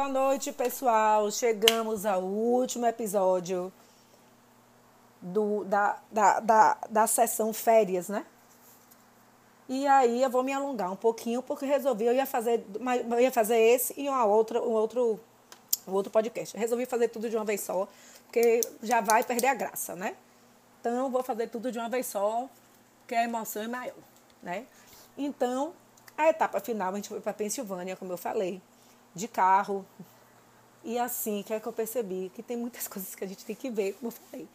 Boa noite, pessoal. Chegamos ao último episódio do, da, da, da, da sessão férias, né? E aí eu vou me alongar um pouquinho, porque resolvi, eu ia fazer, eu ia fazer esse e uma outra, um outro, um outro podcast. Resolvi fazer tudo de uma vez só, porque já vai perder a graça, né? Então, vou fazer tudo de uma vez só, porque a emoção é maior, né? Então, a etapa final, a gente foi para Pensilvânia, como eu falei, de carro. E assim, que é que eu percebi? Que tem muitas coisas que a gente tem que ver, como eu falei.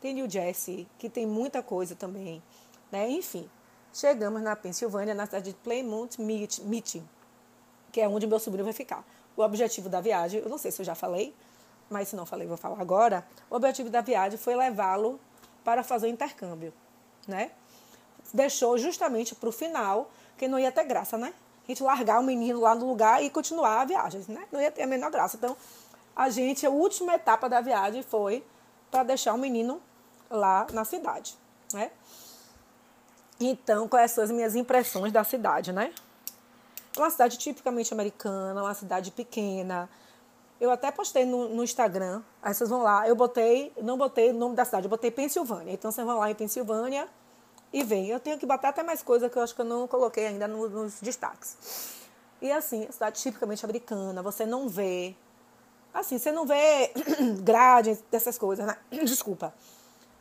Tem New Jersey, que tem muita coisa também, né? Enfim, chegamos na Pensilvânia, na cidade de Plymouth Meeting, que é onde meu sobrinho vai ficar. O objetivo da viagem, eu não sei se eu já falei, mas se não falei, vou falar agora. O objetivo da viagem foi levá-lo para fazer o intercâmbio, né? Deixou justamente para o final, que não ia ter graça, né? A gente largar o menino lá no lugar e continuar a viagem, né? Não ia ter a menor graça. Então, a gente, a última etapa da viagem foi para deixar o menino lá na cidade, né? Então, quais são as minhas impressões da cidade, né? Uma cidade tipicamente americana, uma cidade pequena, eu até postei no, no, Instagram, aí vocês vão lá. Eu botei, não botei o nome da cidade, eu botei Pensilvânia. Então vocês vão lá em Pensilvânia e vem. Eu tenho que botar até mais coisa que eu acho que eu não coloquei ainda nos, nos destaques. E assim, a cidade tipicamente americana, você não vê. Assim, você não vê grade dessas coisas, né? Desculpa.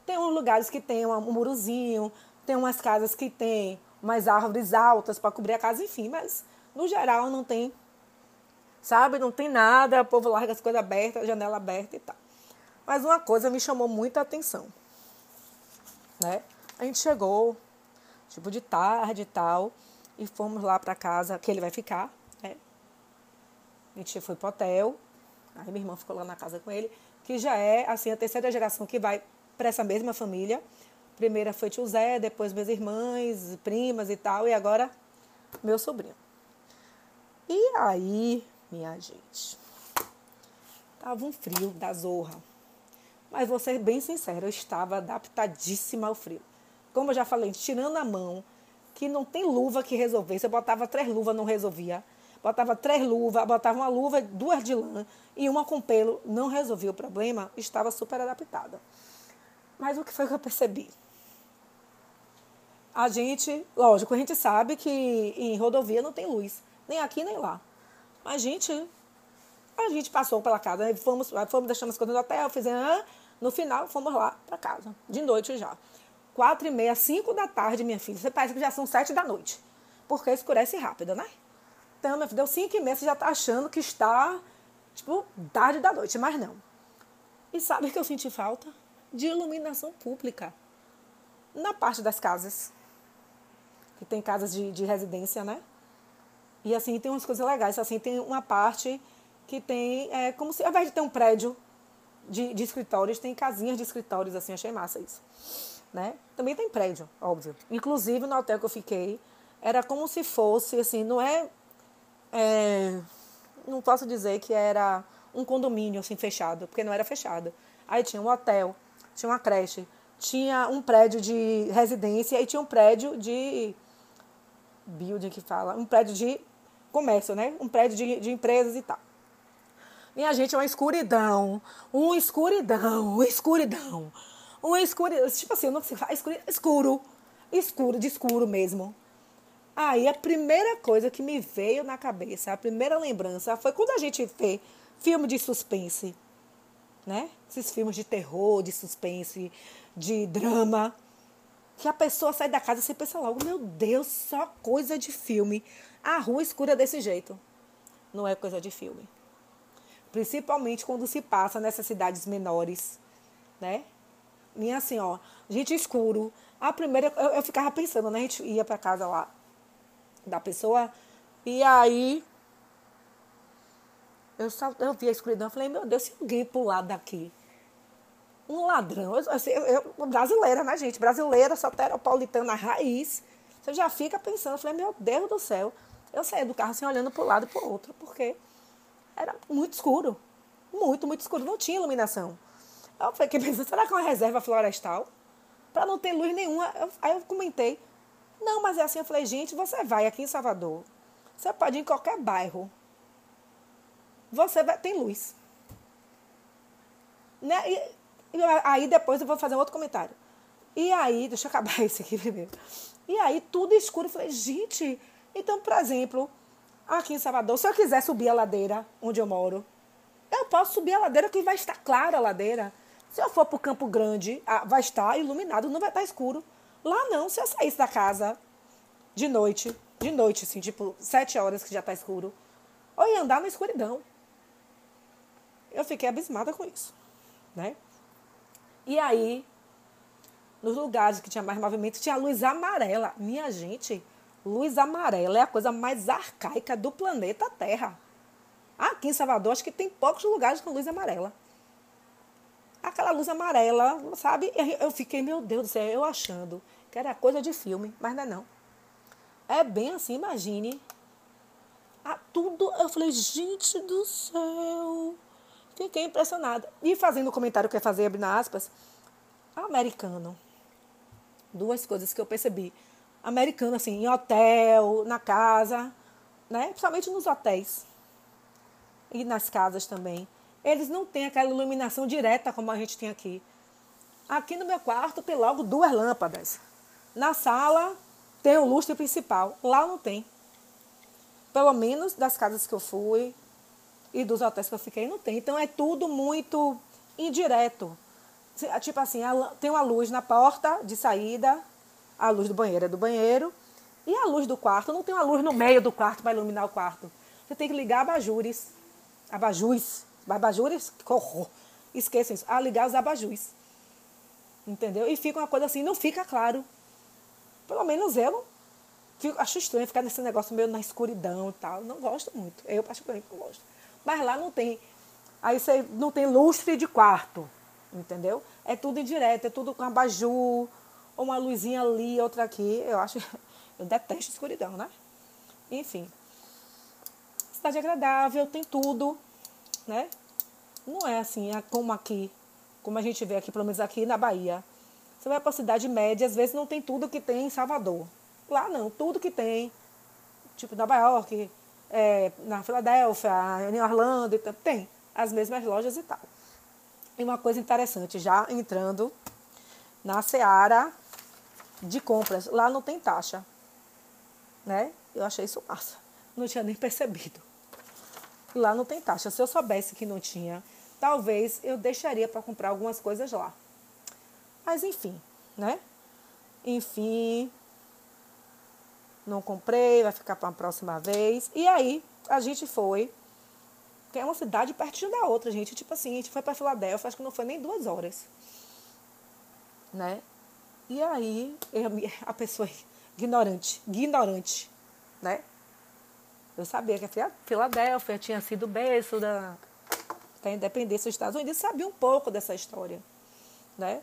Tem uns lugares que tem um murozinho, tem umas casas que tem umas árvores altas para cobrir a casa, enfim, mas no geral não tem sabe? Não tem nada, o povo larga as coisas abertas, janela aberta e tal. Mas uma coisa me chamou muita atenção, né? A gente chegou, tipo de tarde e tal, e fomos lá para casa que ele vai ficar, né? A gente foi pro hotel, aí minha irmã ficou lá na casa com ele, que já é, assim, a terceira geração que vai para essa mesma família. Primeira foi tio Zé, depois minhas irmãs, primas e tal, e agora meu sobrinho. E aí, minha gente. Tava um frio da zorra. Mas vou ser bem sincera, eu estava adaptadíssima ao frio. Como eu já falei, tirando a mão, que não tem luva que resolvesse. Eu botava três luvas, não resolvia. Botava três luvas, botava uma luva, duas de lã e uma com pelo, não resolvia o problema, estava super adaptada. Mas o que foi que eu percebi? A gente, lógico, a gente sabe que em rodovia não tem luz, nem aqui nem lá. A gente, a gente passou pela casa, fomos, fomos deixando as coisas no hotel, fizemos, no final fomos lá para casa, de noite já. Quatro e meia, cinco da tarde, minha filha. Você parece que já são sete da noite, porque escurece rápido, né? Então, minha filha, deu cinco e meia, você já está achando que está, tipo, tarde da noite, mas não. E sabe que eu senti falta? De iluminação pública. Na parte das casas. Que tem casas de, de residência, né? E assim, tem umas coisas legais. Assim, tem uma parte que tem. É, como se, ao invés de ter um prédio de, de escritórios, tem casinhas de escritórios, assim, achei massa isso. Né? Também tem prédio, óbvio. Inclusive, no hotel que eu fiquei, era como se fosse, assim, não é. é não posso dizer que era um condomínio, assim, fechado, porque não era fechado. Aí tinha um hotel, tinha uma creche, tinha um prédio de residência e tinha um prédio de building que fala, um prédio de comércio, né? Um prédio de, de empresas e tal. Minha gente, é uma escuridão, uma escuridão, uma escuridão, uma escuridão, tipo assim, não sei falar, escuro, escuro, de escuro mesmo. Aí a primeira coisa que me veio na cabeça, a primeira lembrança foi quando a gente vê filme de suspense, né? Esses filmes de terror, de suspense, de drama, que a pessoa sai da casa e você pensa logo, meu Deus, só coisa de filme. A rua escura desse jeito. Não é coisa de filme. Principalmente quando se passa nessas cidades menores, né? E assim, ó, gente escuro. A primeira, eu, eu ficava pensando, né? A gente ia pra casa lá da pessoa e aí eu, só, eu vi a escuridão e falei, meu Deus, se alguém pular daqui, um ladrão, eu, assim, eu, eu, brasileira, né, gente? Brasileira, soteropolitana raiz. Você já fica pensando, eu falei, meu Deus do céu, eu saí do carro assim, olhando para um lado e para o outro, porque era muito escuro. Muito, muito escuro. Não tinha iluminação. Eu fiquei pensando, será que é uma reserva florestal? Para não ter luz nenhuma. Eu, aí eu comentei. Não, mas é assim. Eu falei, gente, você vai aqui em Salvador. Você pode ir em qualquer bairro. você vai, tem luz. Né? E, e aí depois eu vou fazer outro comentário. E aí, deixa eu acabar esse aqui primeiro. E aí, tudo escuro. Eu falei, gente, então, por exemplo, aqui em Salvador, se eu quiser subir a ladeira onde eu moro, eu posso subir a ladeira que vai estar clara a ladeira. Se eu for para o Campo Grande, vai estar iluminado, não vai estar escuro. Lá não, se eu saísse da casa de noite, de noite, assim, tipo, sete horas que já está escuro, ou ia andar na escuridão. Eu fiquei abismada com isso, né? E aí, nos lugares que tinha mais movimento, tinha luz amarela. Minha gente, luz amarela é a coisa mais arcaica do planeta Terra. Aqui em Salvador, acho que tem poucos lugares com luz amarela. Aquela luz amarela, sabe? Eu fiquei, meu Deus do céu, eu achando que era coisa de filme, mas não é não. É bem assim, imagine. Ah, tudo. Eu falei, gente do céu. Fiquei impressionada. E fazendo o comentário que eu fazer, abrindo aspas, americano duas coisas que eu percebi. Americano, assim, em hotel, na casa, né? Principalmente nos hotéis. E nas casas também. Eles não têm aquela iluminação direta como a gente tem aqui. Aqui no meu quarto tem logo duas lâmpadas. Na sala tem o lustre principal. Lá não tem. Pelo menos das casas que eu fui e dos hotéis que eu fiquei, não tem. Então é tudo muito indireto. Tipo assim, tem uma luz na porta de saída, a luz do banheiro é do banheiro, e a luz do quarto, não tem uma luz no meio do quarto para iluminar o quarto. Você tem que ligar abajures. Abajures. Abajures? Horror. Esqueçam isso. Ah, ligar os abajures. Entendeu? E fica uma coisa assim, não fica claro. Pelo menos eu fico, acho estranho ficar nesse negócio meio na escuridão e tal. Não gosto muito. Eu, particularmente, não gosto. Mas lá não tem. Aí você não tem lustre de quarto entendeu? É tudo indireto, é tudo com abajur, ou uma luzinha ali, outra aqui. Eu acho, eu detesto escuridão, né? Enfim. Cidade agradável, tem tudo, né? Não é assim, é como aqui, como a gente vê aqui, pelo menos aqui na Bahia. Você vai para cidade média, às vezes não tem tudo que tem em Salvador. Lá não, tudo que tem, tipo Nova York, é, na Filadélfia, em Orlando, tem as mesmas lojas e tal. E uma coisa interessante, já entrando na seara de compras, lá não tem taxa. Né? Eu achei isso massa. Não tinha nem percebido. Lá não tem taxa. Se eu soubesse que não tinha, talvez eu deixaria para comprar algumas coisas lá. Mas enfim, né? Enfim, não comprei, vai ficar para a próxima vez. E aí a gente foi que é uma cidade pertinho da outra, gente. Tipo assim, a gente foi para Filadélfia, acho que não foi nem duas horas. Né? E aí, eu, a pessoa ignorante, ignorante, né? Eu sabia que a Filadélfia tinha sido berço da, da independência dos Estados Unidos, sabia um pouco dessa história, né?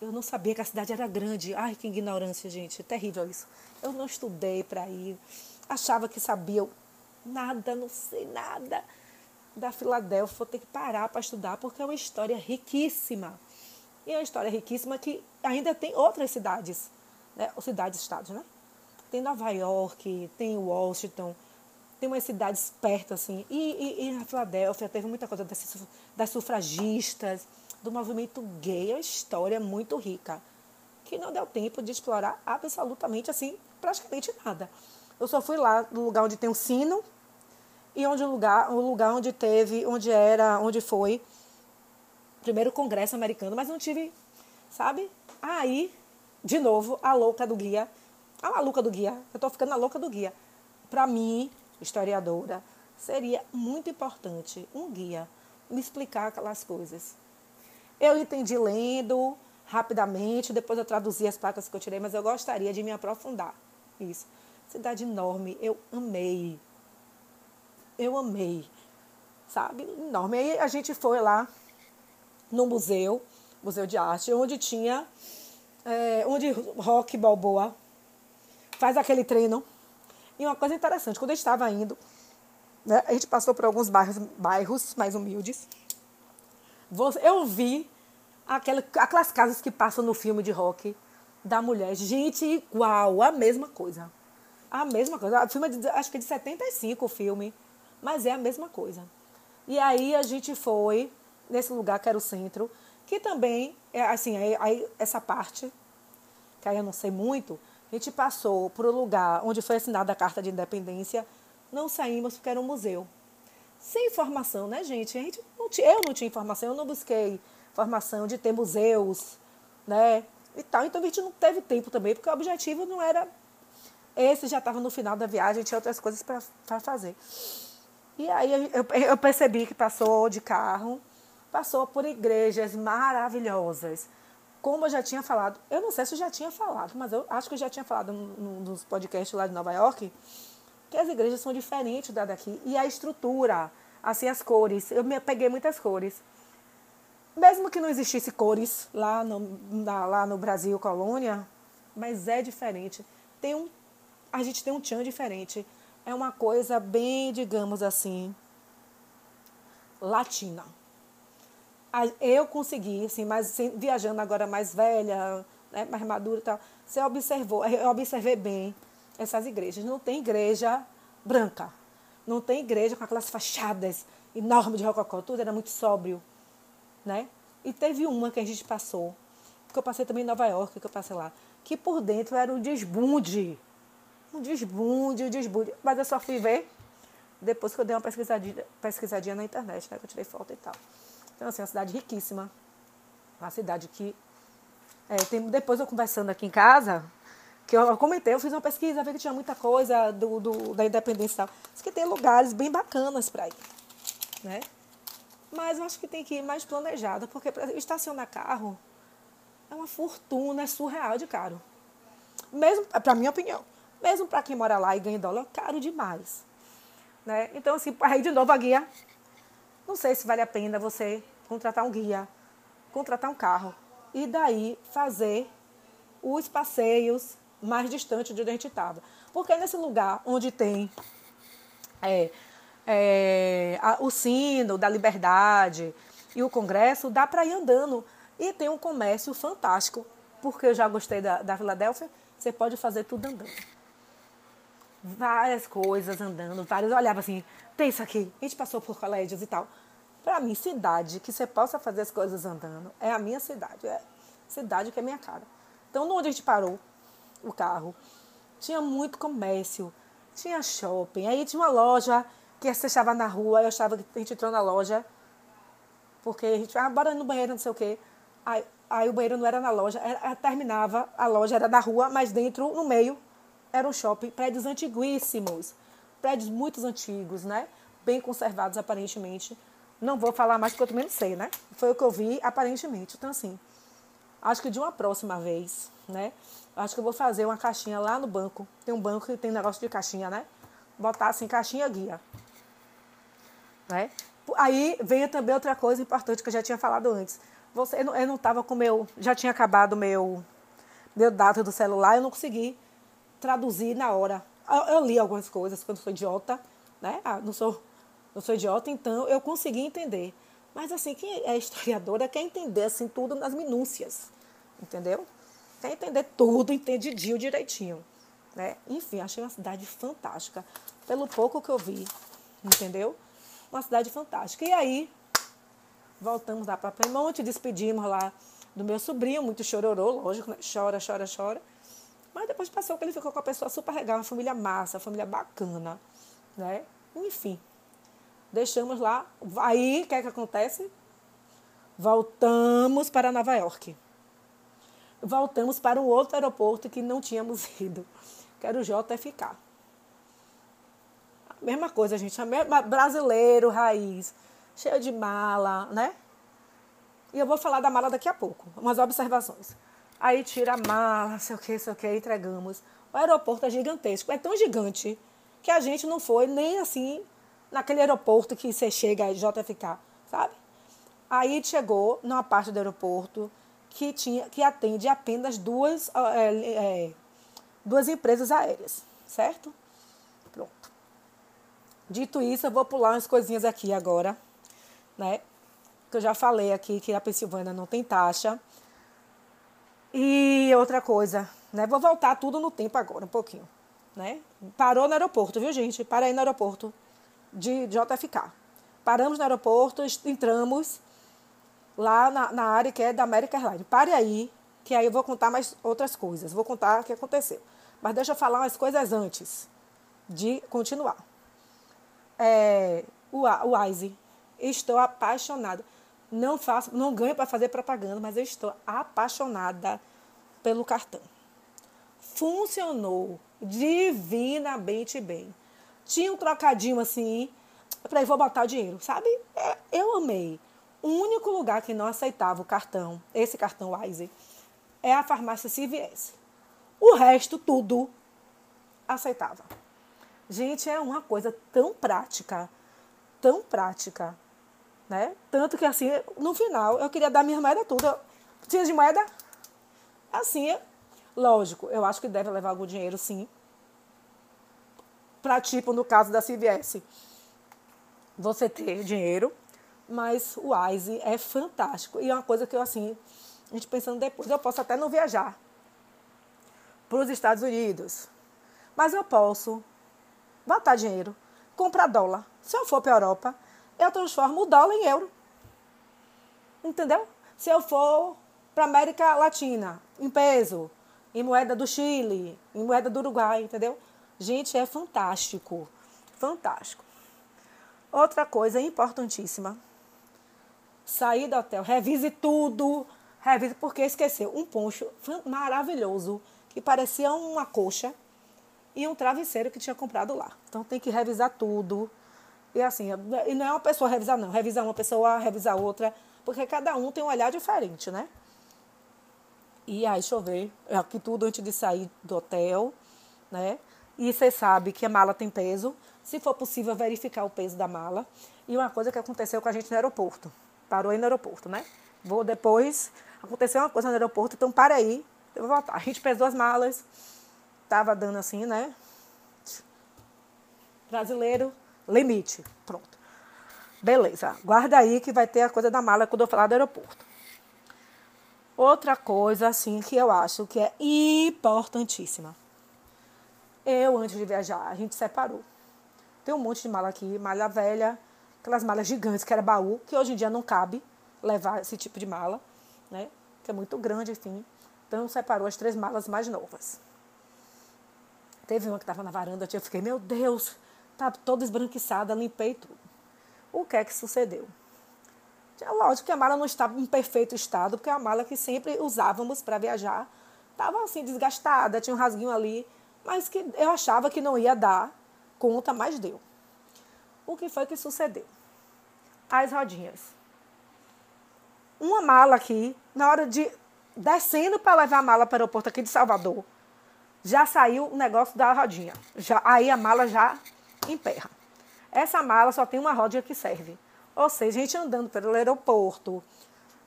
Eu não sabia que a cidade era grande. Ai, que ignorância, gente. É terrível isso. Eu não estudei para ir. Achava que sabia nada, não sei nada da Filadélfia, vou ter que parar para estudar, porque é uma história riquíssima. E é uma história riquíssima que ainda tem outras cidades, né? cidades-estados, né? Tem Nova York, tem Washington, tem umas cidades perto, assim. E, e, e na Filadélfia teve muita coisa das, das sufragistas, do movimento gay, é uma história muito rica, que não deu tempo de explorar absolutamente, assim, praticamente nada. Eu só fui lá no lugar onde tem um sino, e onde o lugar, o lugar onde teve, onde era, onde foi o primeiro congresso americano, mas não tive, sabe? Aí, de novo, a louca do guia, a maluca do guia, eu tô ficando a louca do guia. Para mim, historiadora, seria muito importante um guia me explicar aquelas coisas. Eu entendi lendo rapidamente, depois eu traduzi as placas que eu tirei, mas eu gostaria de me aprofundar. Isso. Cidade enorme, eu amei eu amei, sabe? Enorme. Aí a gente foi lá no museu, Museu de Arte, onde tinha, é, onde Rock Balboa faz aquele treino. E uma coisa interessante, quando eu estava indo, né, a gente passou por alguns bairros, bairros mais humildes. Eu vi aquela, aquelas casas que passam no filme de rock da mulher. Gente, igual, a mesma coisa. A mesma coisa. O filme é de, acho que é de 75 o filme. Mas é a mesma coisa. E aí a gente foi nesse lugar que era o centro, que também, é assim, aí, aí essa parte, que aí eu não sei muito, a gente passou por um lugar onde foi assinada a Carta de Independência, não saímos porque era um museu. Sem informação, né, gente? A gente não tinha, eu não tinha informação, eu não busquei informação de ter museus, né? E tal. Então a gente não teve tempo também, porque o objetivo não era. Esse já estava no final da viagem, tinha outras coisas para fazer. E aí eu, eu percebi que passou de carro, passou por igrejas maravilhosas. Como eu já tinha falado, eu não sei se eu já tinha falado, mas eu acho que eu já tinha falado nos podcasts lá de Nova York, que as igrejas são diferentes da daqui. E a estrutura, assim, as cores. Eu me peguei muitas cores. Mesmo que não existisse cores lá no, na, lá no Brasil, colônia, mas é diferente. Tem um, a gente tem um tchan diferente. É uma coisa bem, digamos assim, latina. Eu consegui, assim, mas viajando agora mais velha, né, mais madura e tal, você observou, eu observei bem essas igrejas. Não tem igreja branca. Não tem igreja com aquelas fachadas enormes de rococó. Tudo era muito sóbrio. Né? E teve uma que a gente passou, que eu passei também em Nova York, que eu passei lá, que por dentro era um desbunde. Um desbunde, um desbunde. Mas eu só fui ver depois que eu dei uma pesquisadinha, pesquisadinha na internet, né? Que eu tirei foto e tal. Então, assim, é uma cidade riquíssima. Uma cidade que. É, tem, depois eu conversando aqui em casa, que eu comentei, eu fiz uma pesquisa, vi que tinha muita coisa do, do da independência e tal. Diz que tem lugares bem bacanas para ir, né? Mas eu acho que tem que ir mais planejado, porque estacionar carro é uma fortuna, é surreal de caro. Mesmo, para minha opinião, mesmo para quem mora lá e ganha dólar, caro demais. Né? Então, assim, aí de novo a guia, não sei se vale a pena você contratar um guia, contratar um carro e daí fazer os passeios mais distante de onde a gente estava. Porque nesse lugar onde tem é, é, a, o sino da liberdade e o congresso, dá para ir andando. E tem um comércio fantástico, porque eu já gostei da, da Filadélfia, você pode fazer tudo andando. Várias coisas andando, várias. Eu olhava assim, tem isso aqui. A gente passou por colégios e tal. Para mim, cidade que você possa fazer as coisas andando é a minha cidade. É cidade que é minha cara. Então, onde a gente parou, o carro. Tinha muito comércio, tinha shopping. Aí tinha uma loja que você estava na rua, eu achava que a gente entrou na loja, porque a gente, ah, bora no banheiro, não sei o quê. Aí, aí o banheiro não era na loja, era, terminava, a loja era da rua, mas dentro, no meio, era um shopping, prédios antiguíssimos, prédios muito antigos, né? Bem conservados aparentemente. Não vou falar mais porque eu também não sei, né? Foi o que eu vi aparentemente. Então, assim, acho que de uma próxima vez, né? Acho que eu vou fazer uma caixinha lá no banco. Tem um banco que tem negócio de caixinha, né? Botar assim, caixinha guia. Né? Aí vem também outra coisa importante que eu já tinha falado antes. Você, eu não estava com meu. Já tinha acabado meu, meu data do celular, eu não consegui traduzir na hora. Eu, eu li algumas coisas quando sou idiota, né? Ah, não sou, não sou idiota, então eu consegui entender. Mas assim, quem é historiadora quer entender assim tudo nas minúcias, entendeu? Quer entender tudo, entendidinho direitinho. Né? Enfim, achei uma cidade fantástica. Pelo pouco que eu vi, entendeu? Uma cidade fantástica. E aí, voltamos lá para Playmonte, despedimos lá do meu sobrinho, muito chororô, lógico, né? chora, chora, chora. Mas depois passou que ele ficou com uma pessoa super legal, uma família massa, uma família bacana, né? Enfim, deixamos lá. Aí, o que é que acontece? Voltamos para Nova York voltamos para um outro aeroporto que não tínhamos ido, que era o JFK. A mesma coisa, gente, a mesma, brasileiro, raiz, cheio de mala, né? E eu vou falar da mala daqui a pouco, umas observações. Aí tira a mala, sei o que, sei o que, entregamos. O aeroporto é gigantesco, é tão gigante que a gente não foi nem assim naquele aeroporto que você chega aí, JFK, sabe? Aí chegou numa parte do aeroporto que, tinha, que atende apenas duas, é, é, duas empresas aéreas, certo? Pronto. Dito isso, eu vou pular umas coisinhas aqui agora, né? Que eu já falei aqui que a Pensilvânia não tem taxa. E outra coisa, né? Vou voltar tudo no tempo agora, um pouquinho, né? Parou no aeroporto, viu, gente? Para aí no aeroporto de JFK. Paramos no aeroporto, entramos lá na, na área que é da American Airlines. Pare aí, que aí eu vou contar mais outras coisas. Vou contar o que aconteceu. Mas deixa eu falar umas coisas antes de continuar. É, o, o. Estou apaixonada. Não faço, não ganho para fazer propaganda, mas eu estou apaixonada pelo cartão. Funcionou divinamente bem. Tinha um trocadinho assim, para vou botar o dinheiro, sabe? É, eu amei. O único lugar que não aceitava o cartão, esse cartão Wise, é a farmácia CVS. O resto, tudo, aceitava. Gente, é uma coisa tão prática, tão prática, né? Tanto que assim, no final, eu queria dar minha moeda tudo. Tinha de moeda? Assim, lógico, eu acho que deve levar algum dinheiro, sim. Para, tipo, no caso da CVS, você ter dinheiro mas o Wise é fantástico. E é uma coisa que eu, assim, a gente pensando depois, eu posso até não viajar para os Estados Unidos, mas eu posso botar dinheiro, comprar dólar. Se eu for para a Europa, eu transformo o dólar em euro. Entendeu? Se eu for para América Latina, em peso, em moeda do Chile, em moeda do Uruguai, entendeu? Gente, é fantástico. Fantástico. Outra coisa importantíssima sair do hotel, revise tudo, revise, porque esqueceu um poncho maravilhoso, que parecia uma coxa, e um travesseiro que tinha comprado lá. Então tem que revisar tudo. E assim, e não é uma pessoa revisar, não. Revisar uma pessoa, revisar outra, porque cada um tem um olhar diferente, né? E aí, deixa eu ver, aqui tudo antes de sair do hotel, né? E você sabe que a mala tem peso. Se for possível, verificar o peso da mala. E uma coisa que aconteceu com a gente no aeroporto parou aí no aeroporto, né? Vou depois. Aconteceu uma coisa no aeroporto, então para aí, eu vou voltar. A gente pesou as malas, tava dando assim, né? Brasileiro, limite. Pronto. Beleza. Guarda aí que vai ter a coisa da mala quando eu falar do aeroporto. Outra coisa, assim, que eu acho que é importantíssima. Eu, antes de viajar, a gente separou. Tem um monte de mala aqui, malha velha, aquelas malas gigantes que era baú, que hoje em dia não cabe levar esse tipo de mala, né? Que é muito grande, enfim. Então separou as três malas mais novas. Teve uma que estava na varanda, eu fiquei, meu Deus, tá toda esbranquiçada, limpei tudo. O que é que sucedeu? É lógico que a mala não estava em perfeito estado, porque a mala que sempre usávamos para viajar estava assim desgastada, tinha um rasguinho ali, mas que eu achava que não ia dar conta, mas deu. O que foi que sucedeu? As rodinhas. Uma mala aqui, na hora de descendo para levar a mala para o aeroporto aqui de Salvador, já saiu o negócio da rodinha. Já, aí a mala já emperra. Essa mala só tem uma rodinha que serve. Ou seja, a gente andando pelo aeroporto,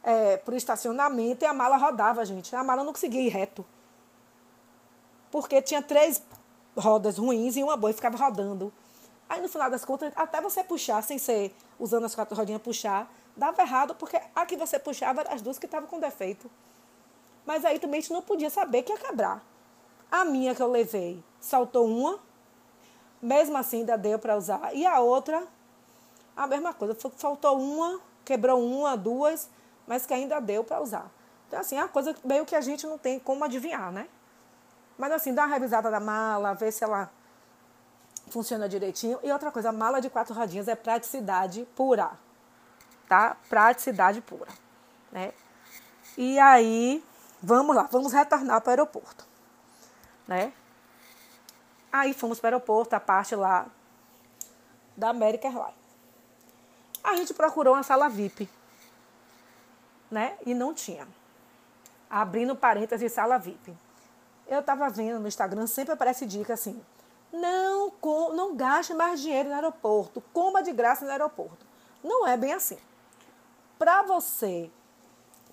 é, para o estacionamento, e a mala rodava, gente. A mala não conseguia ir reto. Porque tinha três rodas ruins e uma boa e ficava rodando. Aí no final das contas, até você puxar, sem ser usando as quatro rodinhas puxar, dava errado, porque a que você puxava eram as duas que estavam com defeito. Mas aí também a gente não podia saber que ia quebrar. A minha que eu levei saltou uma, mesmo assim ainda deu para usar. E a outra, a mesma coisa, faltou uma, quebrou uma, duas, mas que ainda deu para usar. Então, assim, é uma coisa meio que a gente não tem como adivinhar, né? Mas, assim, dá uma revisada da mala, ver se ela funciona direitinho. E outra coisa, a mala de quatro rodinhas é praticidade pura, tá? Praticidade pura, né? E aí, vamos lá, vamos retornar para o aeroporto, né? Aí fomos para o aeroporto, a parte lá da American Airlines. A gente procurou uma sala VIP, né? E não tinha. Abrindo parênteses, sala VIP. Eu tava vendo no Instagram, sempre aparece dica assim, não, com, não gaste mais dinheiro no aeroporto, coma de graça no aeroporto. Não é bem assim. Para você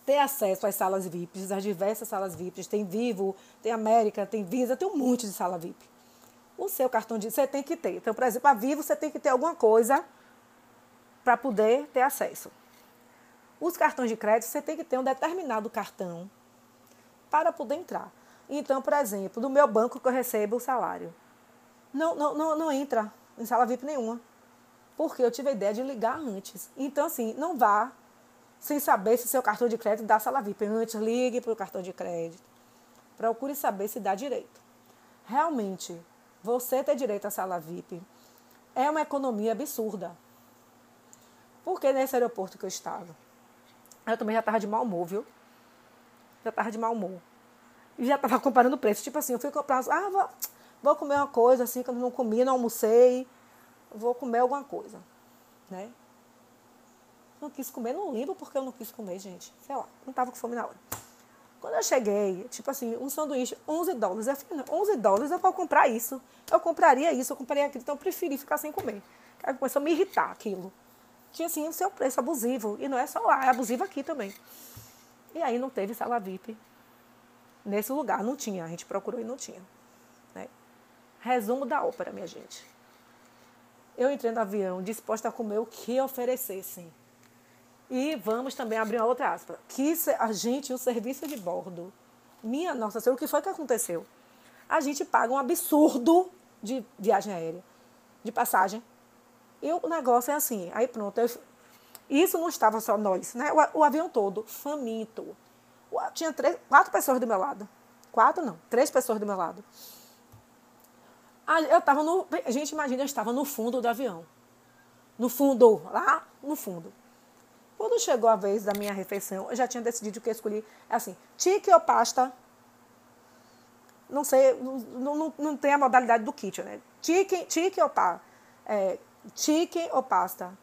ter acesso às salas VIPs, às diversas salas VIPs, tem Vivo, tem América, tem Visa, tem um monte de sala VIP. O seu cartão de você tem que ter. Então, por exemplo, a Vivo você tem que ter alguma coisa para poder ter acesso. Os cartões de crédito você tem que ter um determinado cartão para poder entrar. Então, por exemplo, do meu banco que eu recebo o salário, não, não, não, não entra em sala VIP nenhuma. Porque eu tive a ideia de ligar antes. Então, assim, não vá sem saber se seu cartão de crédito dá sala VIP. Antes, ligue para o cartão de crédito. Procure saber se dá direito. Realmente, você ter direito à sala VIP é uma economia absurda. Porque nesse aeroporto que eu estava, eu também já estava de mau humor, viu? Já estava de mau humor. E já estava comparando o preço. Tipo assim, eu fui comprar, ah, vou, vou comer uma coisa assim que eu não comi, não almocei. Vou comer alguma coisa, né? Não quis comer, não lembro porque eu não quis comer, gente. Sei lá, não estava com fome na hora. Quando eu cheguei, tipo assim, um sanduíche, 11 dólares. Eu falei, não, 11 dólares eu vou comprar isso. Eu compraria isso, eu compraria aquilo. Então eu preferi ficar sem comer. Aí começou a me irritar aquilo. Tinha, assim, o seu preço abusivo. E não é só lá, é abusivo aqui também. E aí não teve sala VIP nesse lugar. Não tinha. A gente procurou e não tinha. Né? Resumo da ópera, minha gente. Eu entrei no avião disposta a comer o que oferecessem. E vamos também abrir uma outra aspa. Que a gente, o serviço de bordo, minha nossa senhora, o que foi que aconteceu? A gente paga um absurdo de viagem aérea, de passagem. E o negócio é assim, aí pronto. Eu, isso não estava só nós, né? O, o avião todo, faminto. Tinha três, quatro pessoas do meu lado. Quatro não, três pessoas do meu lado. Eu estava no. A gente imagina, eu estava no fundo do avião. No fundo, lá no fundo. Quando chegou a vez da minha refeição, eu já tinha decidido o que eu escolhi. Assim, tique ou pasta. Não sei, não, não, não tem a modalidade do kit, né? Tique, tique ou pá. É, tique ou pasta.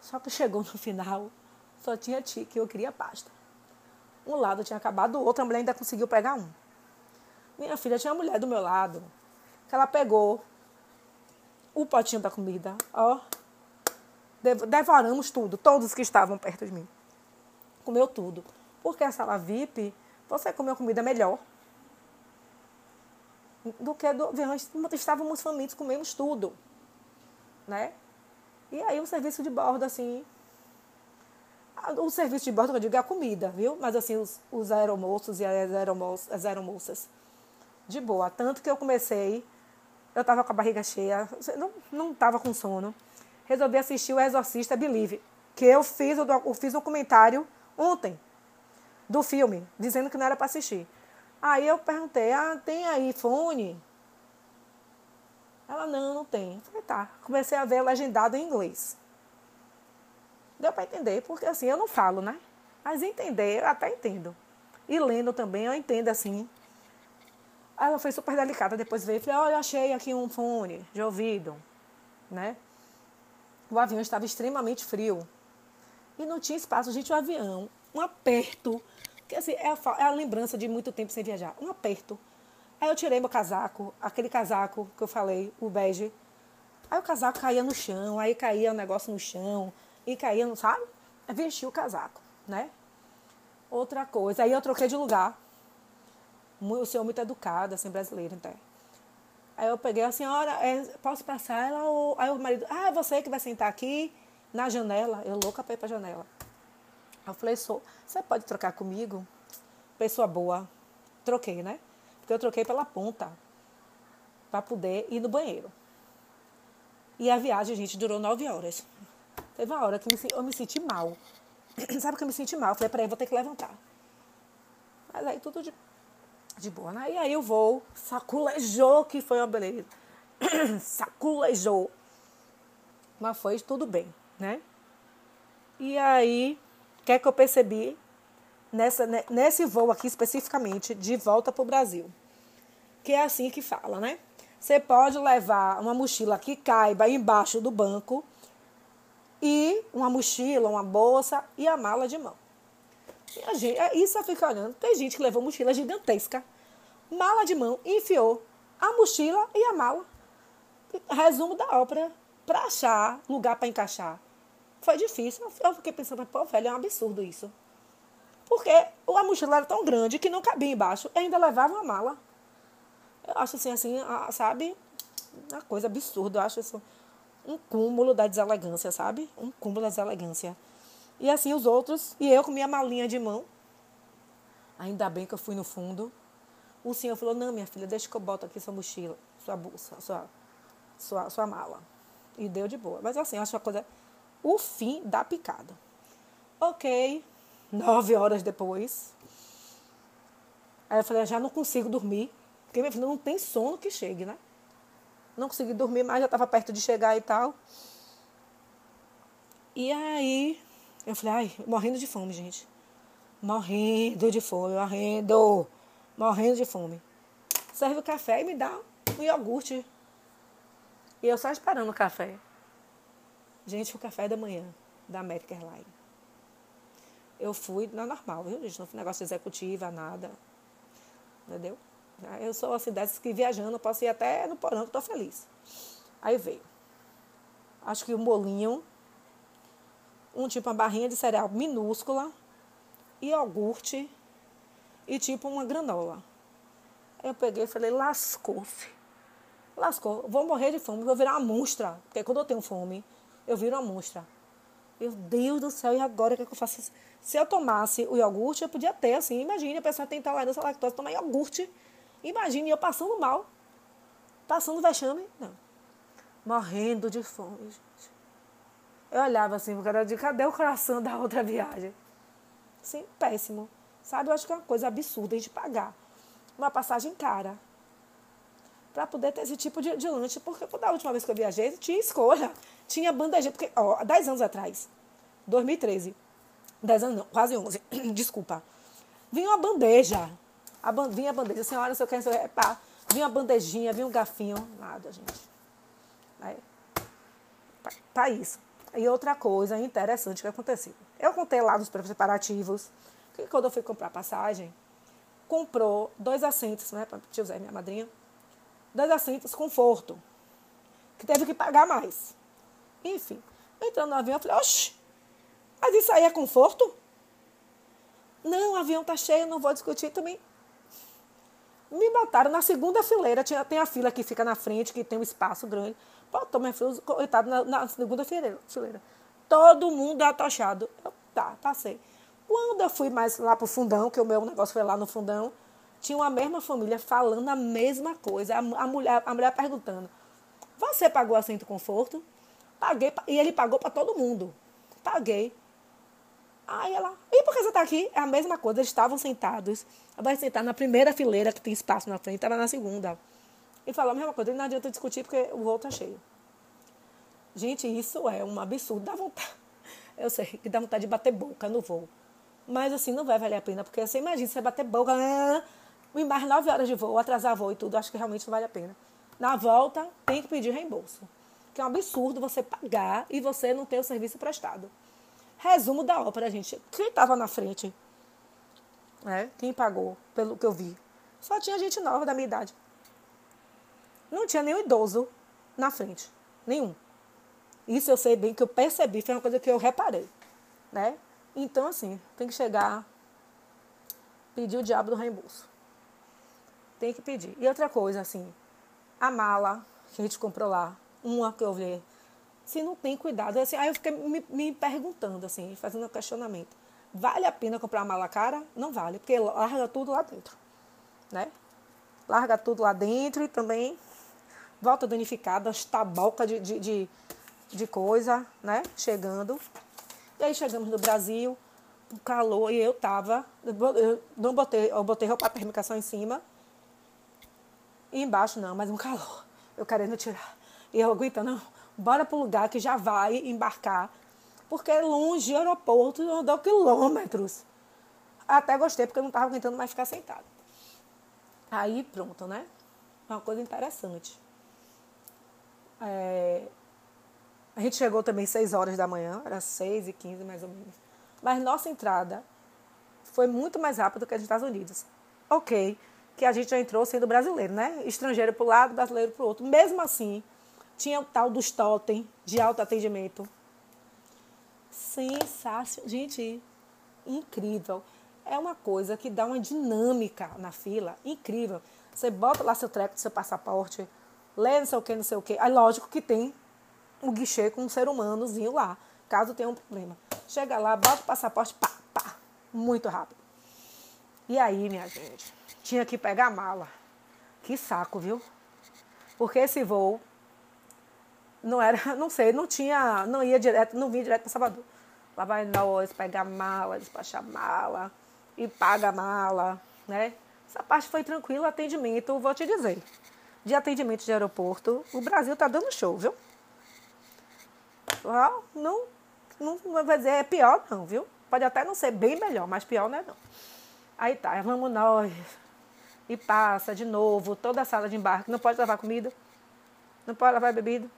Só que chegou no final, só tinha tique, eu queria pasta. Um lado tinha acabado, o outro a mulher ainda conseguiu pegar um. Minha filha tinha uma mulher do meu lado, que ela pegou o potinho da comida, ó, devoramos tudo, todos que estavam perto de mim. Comeu tudo. Porque a sala VIP, você comeu comida melhor do que do avião. Estávamos famintos, comemos tudo. Né? E aí o serviço de bordo, assim. O serviço de bordo, eu digo, é a comida, viu? Mas assim, os, os aeromoços e as, aeromoças, as aeromoças, de boa. Tanto que eu comecei, eu estava com a barriga cheia, não estava com sono resolvi assistir o Exorcista Believe, que eu fiz, eu fiz um comentário ontem do filme, dizendo que não era para assistir. Aí eu perguntei, ah, tem aí fone? Ela, não, não tem. Eu falei, tá. Comecei a ver legendado em inglês. Deu para entender, porque assim, eu não falo, né? Mas entender, eu até entendo. E lendo também, eu entendo assim. Ela foi super delicada, depois veio e falei, olha, achei aqui um fone de ouvido, né? O avião estava extremamente frio. E não tinha espaço. Gente, o avião, um aperto. Que, assim, é, a, é a lembrança de muito tempo sem viajar. Um aperto. Aí eu tirei meu casaco, aquele casaco que eu falei, o bege. Aí o casaco caía no chão, aí caía o negócio no chão, e caía, sabe? Vesti o casaco, né? Outra coisa, aí eu troquei de lugar. O senhor muito educado, assim, brasileiro, então. Aí eu peguei a senhora, é, posso passar? Ela, ou... Aí o marido, ah, é você que vai sentar aqui na janela. Eu louca para ir para a janela. Eu falei, sou, você pode trocar comigo? Pessoa boa. Troquei, né? Porque eu troquei pela ponta para poder ir no banheiro. E a viagem, gente, durou nove horas. Teve uma hora que eu me senti mal. Sabe que eu me senti mal? Eu falei, peraí, vou ter que levantar. Mas aí tudo de de boa, né? E aí o voo saculejou, que foi uma beleza. saculejou. Mas foi tudo bem, né? E aí, o que é que eu percebi nessa, nesse voo aqui especificamente, de volta para o Brasil? Que é assim que fala, né? Você pode levar uma mochila que caiba embaixo do banco e uma mochila, uma bolsa e a mala de mão. A gente, é isso eu fico olhando. Tem gente que levou mochila gigantesca, mala de mão, enfiou a mochila e a mala. Resumo da ópera, para achar lugar para encaixar. Foi difícil. Eu fiquei pensando, pô, velho, é um absurdo isso. Porque a mochila era tão grande que não cabia embaixo e ainda levava uma mala. Eu acho assim, assim, sabe? Uma coisa absurda. Eu acho isso um cúmulo da deselegância, sabe? Um cúmulo da deselegância. E assim os outros, e eu com minha malinha de mão. Ainda bem que eu fui no fundo. O senhor falou: Não, minha filha, deixa que eu boto aqui sua mochila, sua bolsa, sua, sua, sua mala. E deu de boa. Mas assim, acho uma coisa. O fim da picada. Ok. Nove horas depois. Aí eu falei, já não consigo dormir. Porque minha filha não tem sono que chegue, né? Não consegui dormir mais, já estava perto de chegar e tal. E aí, eu falei, ai, morrendo de fome, gente. Morrendo de fome, morrendo. Morrendo de fome. Serve o café e me dá um iogurte. E eu só esperando o café. Gente, o café da manhã da American Airlines. Eu fui na normal, viu, gente? Não foi negócio executiva, nada. Entendeu? Eu sou assim dessas que viajando, posso ir até no porão que tô feliz. Aí veio. Acho que um bolinho, um tipo uma barrinha de cereal minúscula, iogurte e tipo uma granola. Eu peguei e falei, lascou-se. Lascou. Vou morrer de fome, vou virar uma monstra. Porque quando eu tenho fome, eu viro uma monstra. Meu Deus do céu, e agora o que, é que eu faço? Se eu tomasse o iogurte, eu podia ter, assim, imagine, a pessoa tem intolerância à lactose, tomar iogurte Imagine eu passando mal, passando vexame. Não. Morrendo de fome, gente. Eu olhava assim pro cara de cadê o coração da outra viagem? Sim, péssimo. Sabe, eu acho que é uma coisa absurda a gente pagar uma passagem cara para poder ter esse tipo de, de lanche. Porque da última vez que eu viajei, tinha escolha. Tinha bandeja. Porque, ó, 10 anos atrás, 2013, 10 anos não, quase 11, desculpa. Vinha uma bandeja a, vinha a bandeja, senhora, não sei o que, não sei o que, pá. Vinha a bandejinha, vinha um garfinho, nada, gente. Aí, tá isso. E outra coisa interessante que aconteceu. Eu contei lá nos preparativos que quando eu fui comprar passagem, comprou dois assentos, né, para tio Zé, minha madrinha, dois assentos conforto, que teve que pagar mais. Enfim, entrando no avião, eu falei, oxe, mas isso aí é conforto? Não, o avião tá cheio, não vou discutir também. Me botaram na segunda fileira, tinha, tem a fila que fica na frente, que tem um espaço grande. Botou minha filha coitado na, na segunda fileira. Todo mundo atochado. Eu, tá, passei. Quando eu fui mais lá pro fundão, que o meu negócio foi lá no fundão, tinha uma mesma família falando a mesma coisa. A, a mulher, a mulher perguntando: Você pagou assento conforto? Paguei. E ele pagou para todo mundo. Paguei. Aí ela, e por que você está aqui? É a mesma coisa, eles estavam sentados. Vai sentar na primeira fileira que tem espaço na frente, estava na segunda. E falou a mesma coisa, não adianta discutir porque o voo está cheio. Gente, isso é um absurdo, dá vontade. Eu sei que dá vontade de bater boca no voo. Mas assim, não vai valer a pena, porque você imagina, você bater boca, né? mais nove horas de voo, atrasar voo e tudo, acho que realmente não vale a pena. Na volta, tem que pedir reembolso. Que é um absurdo você pagar e você não ter o serviço prestado. Resumo da ópera, gente. Quem estava na frente? Né? Quem pagou, pelo que eu vi? Só tinha gente nova da minha idade. Não tinha nenhum idoso na frente. Nenhum. Isso eu sei bem que eu percebi, foi uma coisa que eu reparei. Né? Então, assim, tem que chegar, pedir o diabo do reembolso. Tem que pedir. E outra coisa, assim, a mala que a gente comprou lá, uma que eu vi se não tem cuidado. Assim, aí eu fiquei me, me perguntando, assim, fazendo um questionamento. Vale a pena comprar uma mala cara? Não vale, porque larga tudo lá dentro. Né? Larga tudo lá dentro e também volta danificada, as tabocas de, de, de, de coisa, né? Chegando. E aí chegamos no Brasil, o calor, e eu tava. Eu não botei, eu botei roupa térmica só em cima. E embaixo não, mas um calor. Eu querendo tirar. E eu aguentando, não bora para o lugar que já vai embarcar, porque é longe, aeroporto, andou quilômetros. Até gostei, porque eu não estava aguentando mais ficar sentado. Aí pronto, né? Uma coisa interessante. É... A gente chegou também 6 horas da manhã, era 6 e 15 mais ou menos. Mas nossa entrada foi muito mais rápida que a dos Estados Unidos. Ok, que a gente já entrou sendo brasileiro, né? Estrangeiro para o lado, brasileiro para o outro. Mesmo assim, tinha o tal dos totem de autoatendimento. Sensacional. Gente, incrível. É uma coisa que dá uma dinâmica na fila incrível. Você bota lá seu treco seu passaporte, lê não sei o que, não sei o que. Aí, lógico que tem um guichê com um ser humanozinho lá, caso tenha um problema. Chega lá, bota o passaporte, pá, pá, muito rápido. E aí, minha gente, tinha que pegar a mala. Que saco, viu? Porque esse voo não era, não sei, não tinha, não ia direto, não vinha direto para Salvador. Lá vai nós, pegar mala, despachar mala e paga mala, né? Essa parte foi tranquila, atendimento, vou te dizer. De atendimento de aeroporto, o Brasil tá dando show, viu? Não, não, não vai dizer é pior não, viu? Pode até não ser bem melhor, mas pior não é não. Aí tá, vamos nós. E passa de novo, toda a sala de embarque. Não pode levar comida, não pode levar bebida.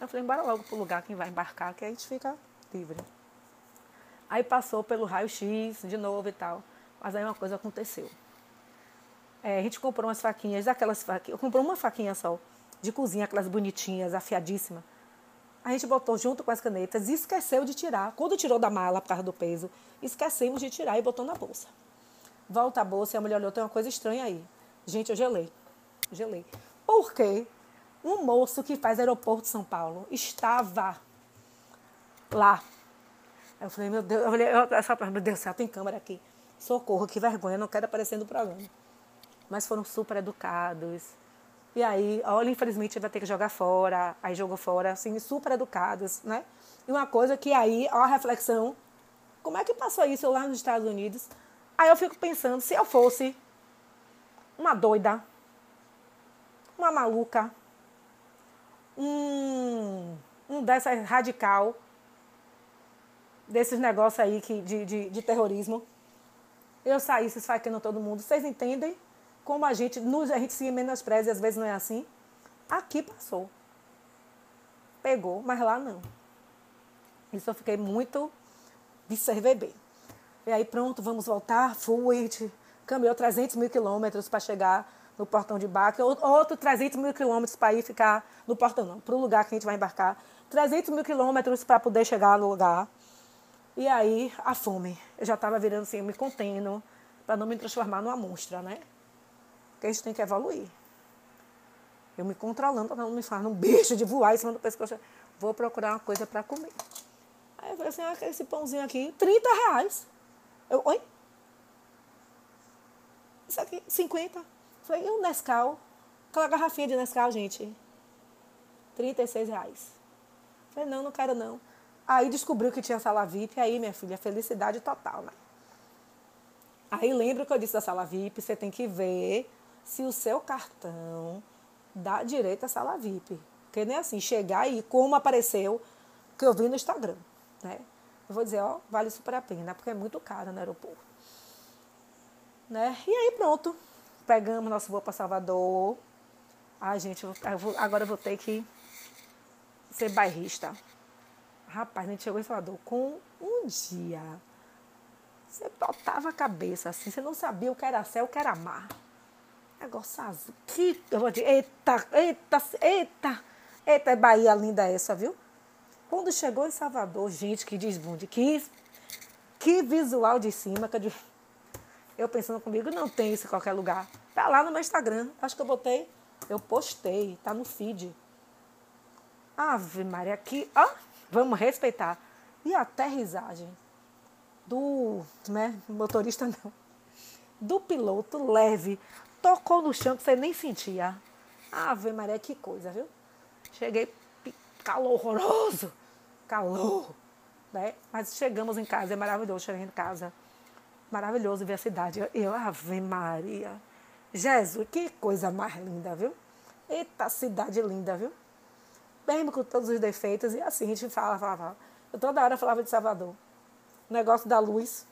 Eu falei, bora logo pro lugar quem vai embarcar, que a gente fica livre. Aí passou pelo raio-x de novo e tal. Mas aí uma coisa aconteceu. É, a gente comprou umas faquinhas, aquelas faquinhas. Eu comprei uma faquinha só, de cozinha, aquelas bonitinhas, afiadíssimas. A gente botou junto com as canetas e esqueceu de tirar. Quando tirou da mala por causa do peso, esquecemos de tirar e botou na bolsa. Volta a bolsa e a mulher olhou, tem uma coisa estranha aí. Gente, eu gelei. Gelei. Por quê? Um moço que faz aeroporto de São Paulo estava lá. Eu falei, meu Deus, eu falei, eu, meu Deus do céu, tem câmera aqui. Socorro, que vergonha, não quero aparecer no programa. Mas foram super educados. E aí, olha, infelizmente vai ter que jogar fora. Aí jogou fora, assim, super educados, né? E uma coisa que aí, ó, a reflexão, como é que passou isso lá nos Estados Unidos? Aí eu fico pensando, se eu fosse uma doida, uma maluca, um, um dessa radical, desses negócios aí que, de, de, de terrorismo, eu saísse esfaqueando todo mundo. Vocês entendem como a gente, a gente se menospreza e às vezes não é assim? Aqui passou. Pegou, mas lá não. Isso eu fiquei muito. Observei bem. E aí pronto, vamos voltar. Fui, caminhou 300 mil quilômetros para chegar no portão de embarque, outro 300 mil quilômetros para ir ficar no portão, não, para o lugar que a gente vai embarcar. 300 mil quilômetros para poder chegar no lugar. E aí, a fome. Eu já estava virando assim, me contendo, para não me transformar numa monstra, né? Porque a gente tem que evoluir. Eu me controlando não me fazer um bicho de voar em cima do pescoço. Vou procurar uma coisa para comer. Aí eu falei assim, ah, esse pãozinho aqui, 30 reais. Eu, oi? Isso aqui, 50. Falei, e o Nescau? Aquela garrafinha de Nescau, gente. 36 reais. Falei, não, não quero não. Aí descobriu que tinha sala VIP, aí, minha filha, felicidade total, né? Aí lembra que eu disse da sala VIP, você tem que ver se o seu cartão dá direito à sala VIP. Porque nem assim, chegar aí, como apareceu, que eu vi no Instagram, né? Eu vou dizer, ó, vale super a pena, porque é muito caro no aeroporto. Né? E aí pronto, pegamos nosso voo para Salvador. Ai, gente, eu vou, agora eu vou ter que ser bairrista. Rapaz, a gente chegou em Salvador com um dia. Você botava a cabeça assim, você não sabia o que era céu, o que era mar. Azul. Que, eu vou dizer, eita, eita, eita, eita, é Bahia linda essa, viu? Quando chegou em Salvador, gente, que desbunde, que, que visual de cima, que eu eu pensando comigo, não tem isso em qualquer lugar. Tá lá no meu Instagram. Acho que eu botei. Eu postei, tá no feed. Ave Maria, aqui, ó, vamos respeitar. E a aterrissagem do, né, motorista não, do piloto leve, tocou no chão que você nem sentia. Ave Maria, que coisa, viu? Cheguei, calor horroroso, calor, né? Mas chegamos em casa, é maravilhoso chegar em casa maravilhoso ver a cidade. Eu, Ave Maria. Jesus, que coisa mais linda, viu? Eita, cidade linda, viu? Mesmo com todos os defeitos, e assim a gente fala, fala, fala. Eu toda hora falava de Salvador. O negócio da luz.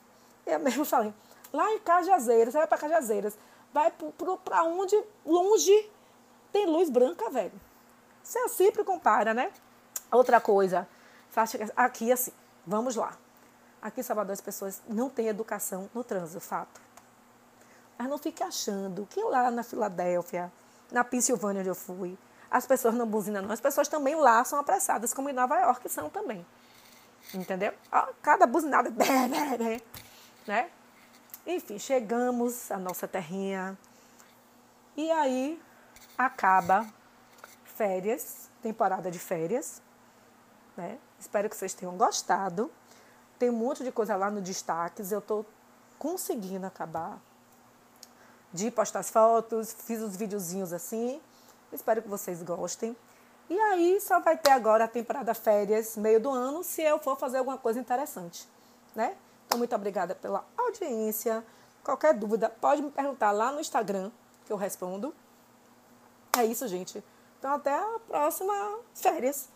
Eu mesmo falei, lá em Cajazeiras, vai para Cajazeiras, vai para onde longe tem luz branca, velho. Você sempre compara, né? Outra coisa, aqui assim, vamos lá. Aqui em Salvador as pessoas não têm educação no trânsito, fato. Mas não fique achando que lá na Filadélfia, na Pensilvânia onde eu fui, as pessoas não buzinam não. As pessoas também lá são apressadas, como em Nova York são também. Entendeu? Cada buzinada, né? Enfim, chegamos à nossa terrinha. E aí acaba férias, temporada de férias. Né? Espero que vocês tenham gostado. Tem um monte de coisa lá no destaques. Eu estou conseguindo acabar de postar as fotos, fiz os videozinhos assim. Espero que vocês gostem. E aí só vai ter agora a temporada férias, meio do ano, se eu for fazer alguma coisa interessante, né? Então, muito obrigada pela audiência. Qualquer dúvida, pode me perguntar lá no Instagram, que eu respondo. É isso, gente. Então, até a próxima férias.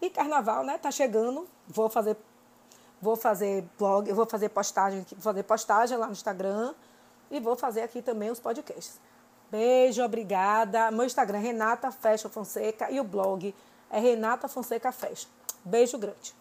E carnaval, né? Tá chegando. Vou fazer vou fazer blog, eu vou fazer postagem, vou fazer postagem lá no Instagram e vou fazer aqui também os podcasts. Beijo, obrigada. Meu Instagram é Renata Fashion Fonseca e o blog é Renata Fonseca Fashion. Beijo grande.